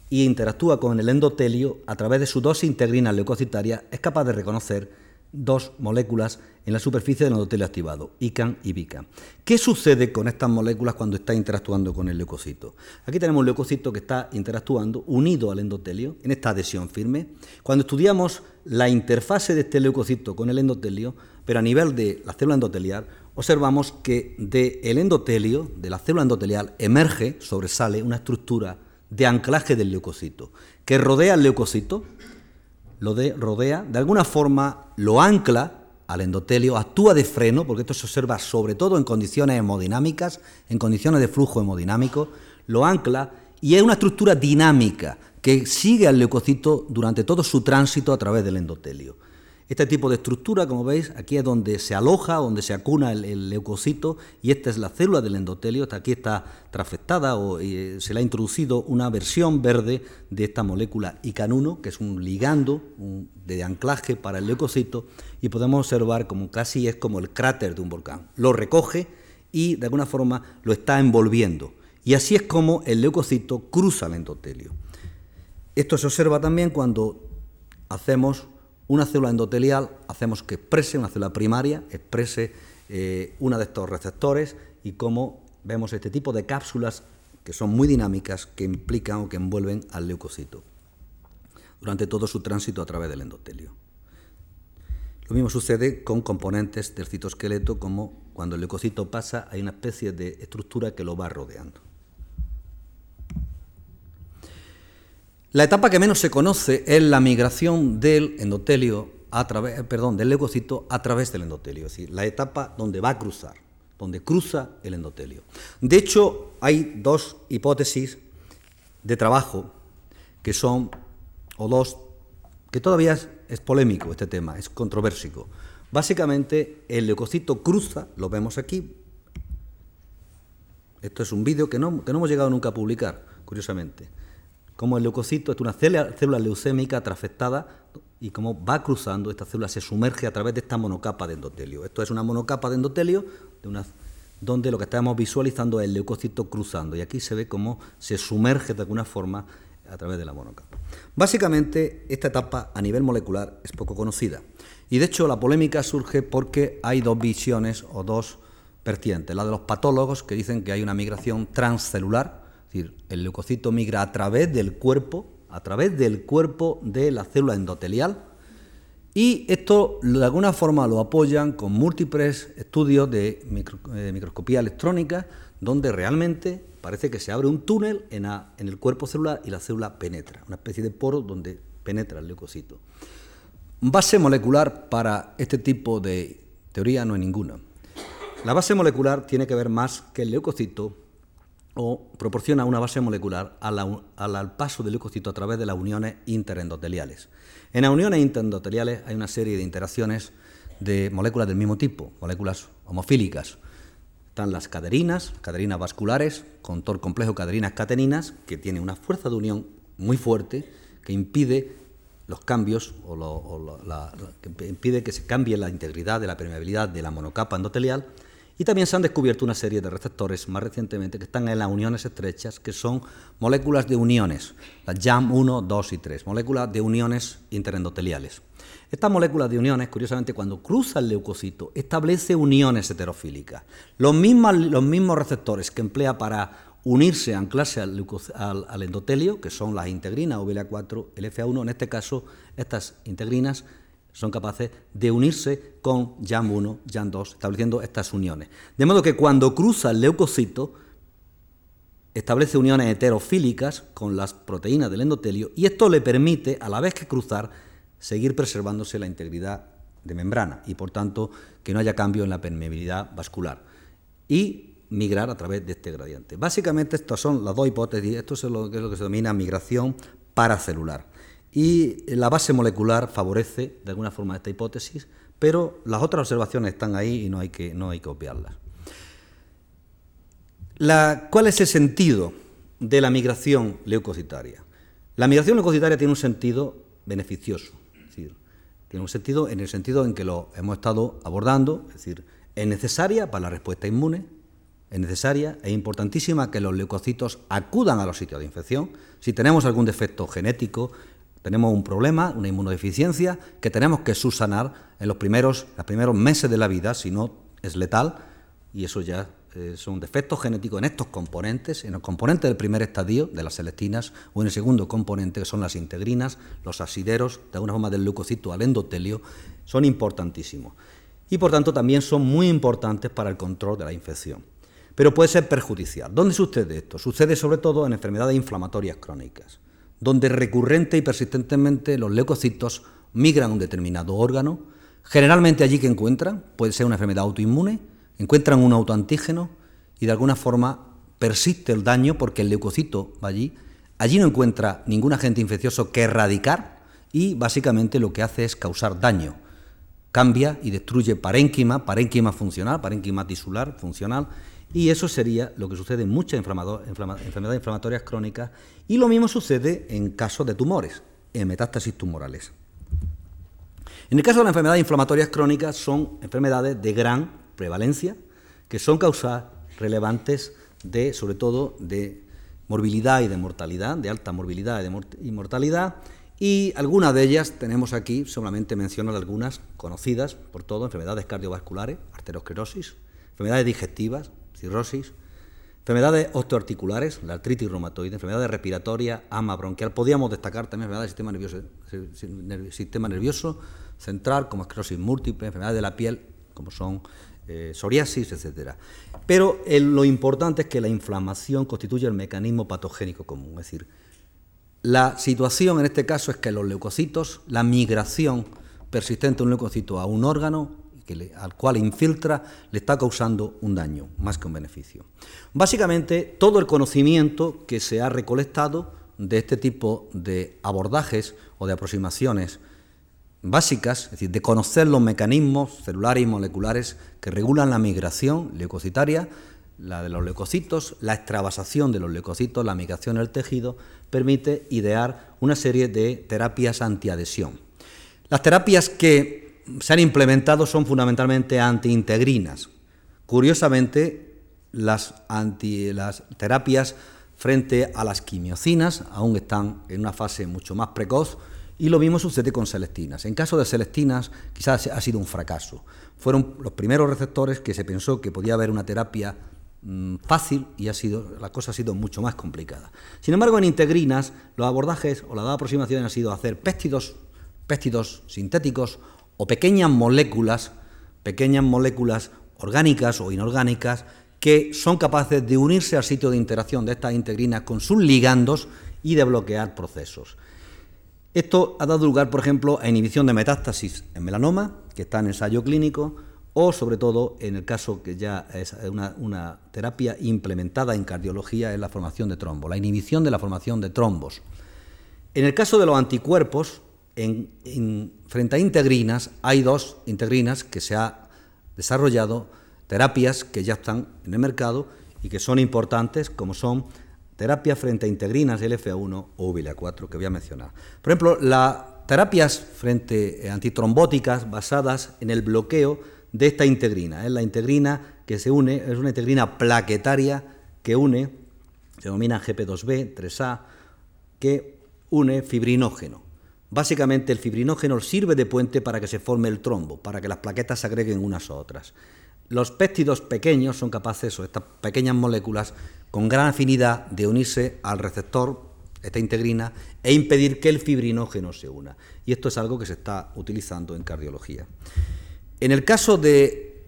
y interactúa con el endotelio, a través de su dosis integrina leucocitaria, es capaz de reconocer dos moléculas en la superficie del endotelio activado, ICAN y BICAN. ¿Qué sucede con estas moléculas cuando está interactuando con el leucocito? Aquí tenemos un leucocito que está interactuando unido al endotelio en esta adhesión firme. Cuando estudiamos la interfase de este leucocito con el endotelio, pero a nivel de la célula endotelial, observamos que del endotelio, de la célula endotelial, emerge, sobresale una estructura de anclaje del leucocito, que rodea el leucocito, lo de, rodea, de alguna forma lo ancla al endotelio, actúa de freno, porque esto se observa sobre todo en condiciones hemodinámicas, en condiciones de flujo hemodinámico, lo ancla y es una estructura dinámica que sigue al leucocito durante todo su tránsito a través del endotelio. Este tipo de estructura, como veis, aquí es donde se aloja, donde se acuna el, leucocito, y esta es la célula del endotelio. Aquí está trafectada o eh, se le ha introducido una versión verde de esta molécula ICAN1, que es un ligando de anclaje para el leucocito, y podemos observar como casi es como el cráter de un volcán. Lo recoge y de alguna forma lo está envolviendo. Y así es como el leucocito cruza el endotelio. Esto se observa también cuando hacemos una célula endotelial hacemos que exprese, una célula primaria, exprese eh, una de estos receptores y cómo vemos este tipo de cápsulas que son muy dinámicas, que implican o que envuelven al leucocito durante todo su tránsito a través del endotelio. Lo mismo sucede con componentes del citoesqueleto, como cuando el leucocito pasa, hay una especie de estructura que lo va rodeando. La etapa que menos se conoce es la migración del endotelio a través, perdón, del leucocito a través del endotelio, es decir, la etapa donde va a cruzar, donde cruza el endotelio. De hecho, hay dos hipótesis de trabajo que son, o dos, que todavía es, polémico este tema, es controversico. Básicamente, el leucocito cruza, lo vemos aquí. Esto es un vídeo que no, que no hemos llegado nunca a publicar, curiosamente como el leucocito es una célula, leucémica trafectada y cómo va cruzando, esta célula se sumerge a través de esta monocapa de endotelio. Esto es una monocapa de endotelio donde lo que estamos visualizando es el leucocito cruzando y aquí se ve cómo se sumerge de alguna forma a través de la monocapa. Básicamente, esta etapa a nivel molecular es poco conocida y de hecho la polémica surge porque hay dos visiones o dos vertientes, la de los patólogos que dicen que hay una migración transcelular, decir, el leucocito migra a través del cuerpo, a través del cuerpo de la célula endotelial, y esto de alguna forma lo apoyan con múltiples estudios de eh, microscopía electrónica, donde realmente parece que se abre un túnel en, en, el cuerpo celular y la célula penetra, una especie de poro donde penetra el leucocito. Base molecular para este tipo de teoría no hay ninguna. La base molecular tiene que ver más que el leucocito o proporciona una base molecular al, paso del leucocito a través de las uniones interendoteliales. En las uniones interendoteliales hay una serie de interacciones de moléculas del mismo tipo, moléculas homofílicas. Están las caderinas, caderinas vasculares, con complejo caderinas cateninas, que tiene una fuerza de unión muy fuerte que impide los cambios o, que impide que se cambie la integridad de la permeabilidad de la monocapa endotelial y también se han descubierto una serie de receptores más recientemente que están en las uniones estrechas, que son moléculas de uniones, las JAM 1, 2 y 3, moléculas de uniones interendoteliales. Estas moléculas de uniones, curiosamente, cuando cruza el leucocito, establece uniones heterofílicas. Los mismos, los mismos receptores que emplea para unirse, anclarse al, al, endotelio, que son las integrinas OVLA4, el FA1, en este caso, estas integrinas son capaces de unirse con YAM1, YAM2, estableciendo estas uniones. De modo que cuando cruza el leucocito, establece uniones heterofílicas con las proteínas del endotelio y esto le permite, a la vez que cruzar, seguir preservándose la integridad de membrana y, por tanto, que no haya cambio en la permeabilidad vascular y migrar a través de este gradiente. Básicamente, estas son las dos hipótesis. Esto es lo que se denomina migración paracelular y la base molecular favorece de alguna forma esta hipótesis, pero las otras observaciones están ahí y no hay que, no hay que obviarlas. ¿Cuál es el sentido de la migración leucocitaria? La migración leucocitaria tiene un sentido beneficioso, es decir, tiene un sentido en el sentido en que lo hemos estado abordando, es decir, es necesaria para la respuesta inmune, es necesaria, es importantísima que los leucocitos acudan a los sitios de infección. Si tenemos algún defecto genético, Tenemos un problema, una inmunodeficiencia, que tenemos que subsanar en los primeros, los primeros meses de la vida, si no es letal, y eso ya eh, son defectos genéticos en estos componentes, en los componentes del primer estadio de las celestinas o en el segundo componente que son las integrinas, los asideros, de alguna forma del leucocito al endotelio, son importantísimos. Y por tanto también son muy importantes para el control de la infección. Pero puede ser perjudicial. ¿Dónde sucede esto? Sucede sobre todo en enfermedades inflamatorias crónicas, donde recurrente y persistentemente los leucocitos migran a un determinado órgano, generalmente allí que encuentran, puede ser una enfermedad autoinmune, encuentran un autoantígeno y de alguna forma persiste el daño porque el leucocito va allí, allí no encuentra ningún agente infeccioso que erradicar y básicamente lo que hace es causar daño. Cambia y destruye parénquima, parénquima funcional, parénquima tisular funcional, y eso sería lo que sucede en muchas enfermedades inflamatorias crónicas, y lo mismo sucede en casos de tumores, en metástasis tumorales. En el caso de las enfermedades inflamatorias crónicas son enfermedades de gran prevalencia, que son causas relevantes de, sobre todo, de morbilidad y de mortalidad, de alta morbilidad y mortalidad, y algunas de ellas tenemos aquí, solamente menciono algunas conocidas por todo, enfermedades cardiovasculares, arteriosclerosis, enfermedades digestivas, cirrosis, enfermedades osteoarticulares, la artritis reumatoide, enfermedades respiratorias, ama bronquial. Podríamos destacar también enfermedades del sistema nervioso central, como esclerosis múltiple, enfermedades de la piel, como son eh, psoriasis, etc. Pero lo importante es que la inflamación constituye el mecanismo patogénico común. Es decir, la situación en este caso es que los leucocitos, la migración persistente de un leucocito a un órgano al cual infiltra, le está causando un daño más que un beneficio. Básicamente, todo el conocimiento que se ha recolectado de este tipo de abordajes o de aproximaciones básicas, es decir, de conocer los mecanismos celulares y moleculares que regulan la migración leucocitaria, la de los leucocitos, la extravasación de los leucocitos, la migración del tejido, permite idear una serie de terapias antiadhesión. Las terapias que se han implementado son fundamentalmente antiintegrinas. Curiosamente, las, las terapias frente a las quimiocinas aún están en una fase mucho más precoz y lo mismo sucede con Celestinas. En caso de Celestinas, quizás ha sido un fracaso. Fueron los primeros receptores que se pensó que podía haber una terapia mm, fácil y ha sido, la cosa ha sido mucho más complicada. Sin embargo, en integrinas, los abordajes o la aproximación ha sido hacer péptidos, péptidos sintéticos o pequeñas moléculas, pequeñas moléculas orgánicas o inorgánicas que son capaces de unirse al sitio de interacción de estas integrinas con sus ligandos y de bloquear procesos. Esto ha dado lugar, por ejemplo, a inhibición de metástasis en melanoma, que está en ensayo clínico, o sobre todo en el caso que ya es una, terapia implementada en cardiología es la formación de trombos, la inhibición de la formación de trombos. En el caso de los anticuerpos, en, frente a integrinas, hay dos integrinas que se ha desarrollado, terapias que ya están en el mercado y que son importantes, como son terapia frente a integrinas LFA1 o VLA4 que voy a mencionar. Por ejemplo, las terapias frente a antitrombóticas basadas en el bloqueo de esta integrina. Es la integrina que se une, es una integrina plaquetaria que une, se denomina GP2B, 3A, que une fibrinógeno. Básicamente el fibrinógeno sirve de puente para que se forme el trombo, para que las plaquetas se agreguen unas a otras. Los péptidos pequeños son capaces, o estas pequeñas moléculas, con gran afinidad de unirse al receptor, esta integrina, e impedir que el fibrinógeno se una. Y esto es algo que se está utilizando en cardiología. En el caso de,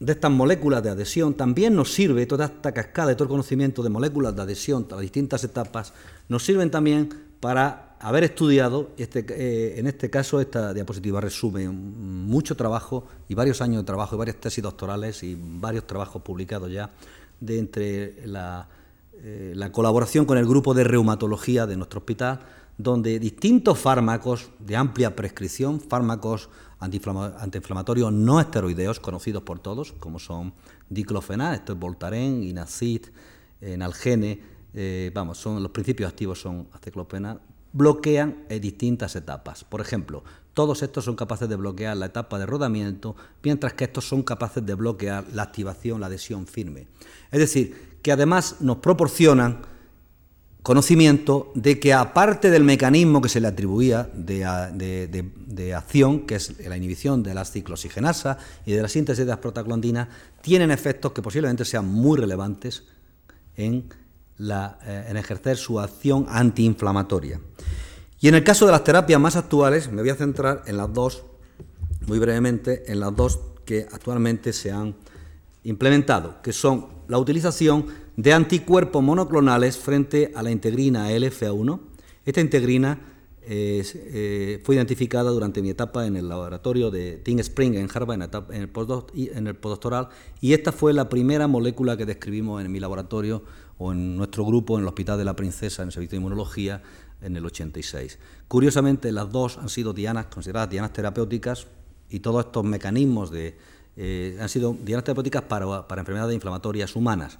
de estas moléculas de adhesión, también nos sirve toda esta cascada, de todo el conocimiento de moléculas de adhesión, las distintas etapas, nos sirven también para haber estudiado, este, eh, en este caso esta diapositiva resume mucho trabajo y varios años de trabajo y varias tesis doctorales y varios trabajos publicados ya de entre la, eh, la colaboración con el grupo de reumatología de nuestro hospital, donde distintos fármacos de amplia prescripción, fármacos antiinflamatorios no esteroideos conocidos por todos, como son diclofenac, esto es Voltaren, Inacid, Nalgene, eh, vamos, son los principios activos son aceclofenac, bloquean en distintas etapas. Por ejemplo, todos estos son capaces de bloquear la etapa de rodamiento, mientras que estos son capaces de bloquear la activación, la adhesión firme. Es decir, que además nos proporcionan conocimiento de que aparte del mecanismo que se le atribuía de, acción, que es la inhibición de la ciclosigenasa y de la síntesis de las prostaglandinas, tienen efectos que posiblemente sean muy relevantes en, eh, en ejercer su acción antiinflamatoria. Y en el caso de las terapias más actuales, me voy a centrar en las dos, muy brevemente, en las dos que actualmente se han implementado, que son la utilización de anticuerpos monoclonales frente a la integrina LFA1. Esta integrina eh, fue identificada durante mi etapa en el laboratorio de Tim Spring en Harvard, en, el postdoctoral, y esta fue la primera molécula que describimos en mi laboratorio o en nuestro grupo en el Hospital de la Princesa, en el Servicio de Inmunología, en el 86. Curiosamente, las dos han sido dianas, consideradas dianas terapéuticas y todos estos mecanismos de, eh, han sido dianas terapéuticas para, para enfermedades inflamatorias humanas.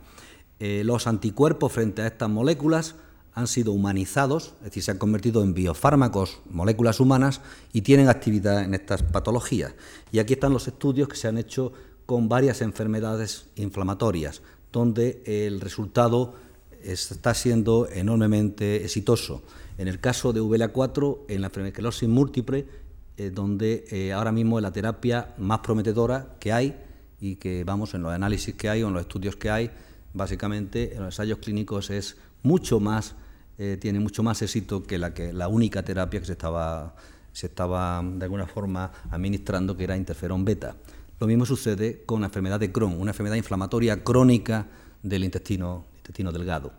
Eh, los anticuerpos frente a estas moléculas han sido humanizados, es decir, se han convertido en biofármacos, moléculas humanas, y tienen actividad en estas patologías. Y aquí están los estudios que se han hecho con varias enfermedades inflamatorias, donde el resultado está siendo enormemente exitoso. En el caso de VLA4, en la esclerosis múltiple, eh, donde eh, ahora mismo es la terapia más prometedora que hay y que, vamos, en los análisis que hay o en los estudios que hay, básicamente en los ensayos clínicos es mucho más, eh, tiene mucho más éxito que la, que la única terapia que se estaba, se estaba de alguna forma administrando, que era interferón beta. Lo mismo sucede con la enfermedad de Crohn, una enfermedad inflamatoria crónica del intestino, delgado.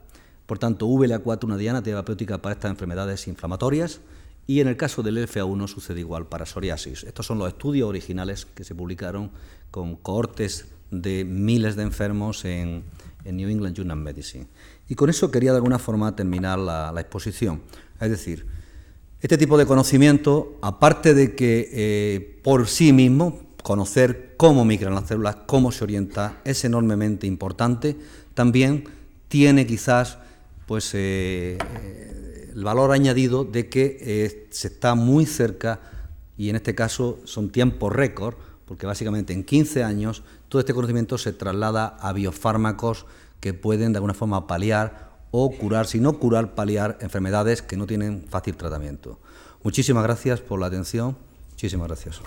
Por tanto, VLA4 una diana terapéutica para estas enfermedades inflamatorias y en el caso del LFA1 sucede igual para psoriasis. Estos son los estudios originales que se publicaron con cohortes de miles de enfermos en, en New England Journal of Medicine. Y con eso quería de alguna forma terminar la, exposición. Es decir, este tipo de conocimiento, aparte de que eh, por sí mismo conocer cómo migran las células, cómo se orienta, es enormemente importante, también tiene quizás pues, eh, el valor añadido de que eh, se está muy cerca, y en este caso son tiempos récord, porque básicamente en 15 años todo este conocimiento se traslada a biofármacos que pueden de alguna forma paliar o curar, si no curar, paliar enfermedades que no tienen fácil tratamiento. Muchísimas gracias por la atención. Muchísimas gracias.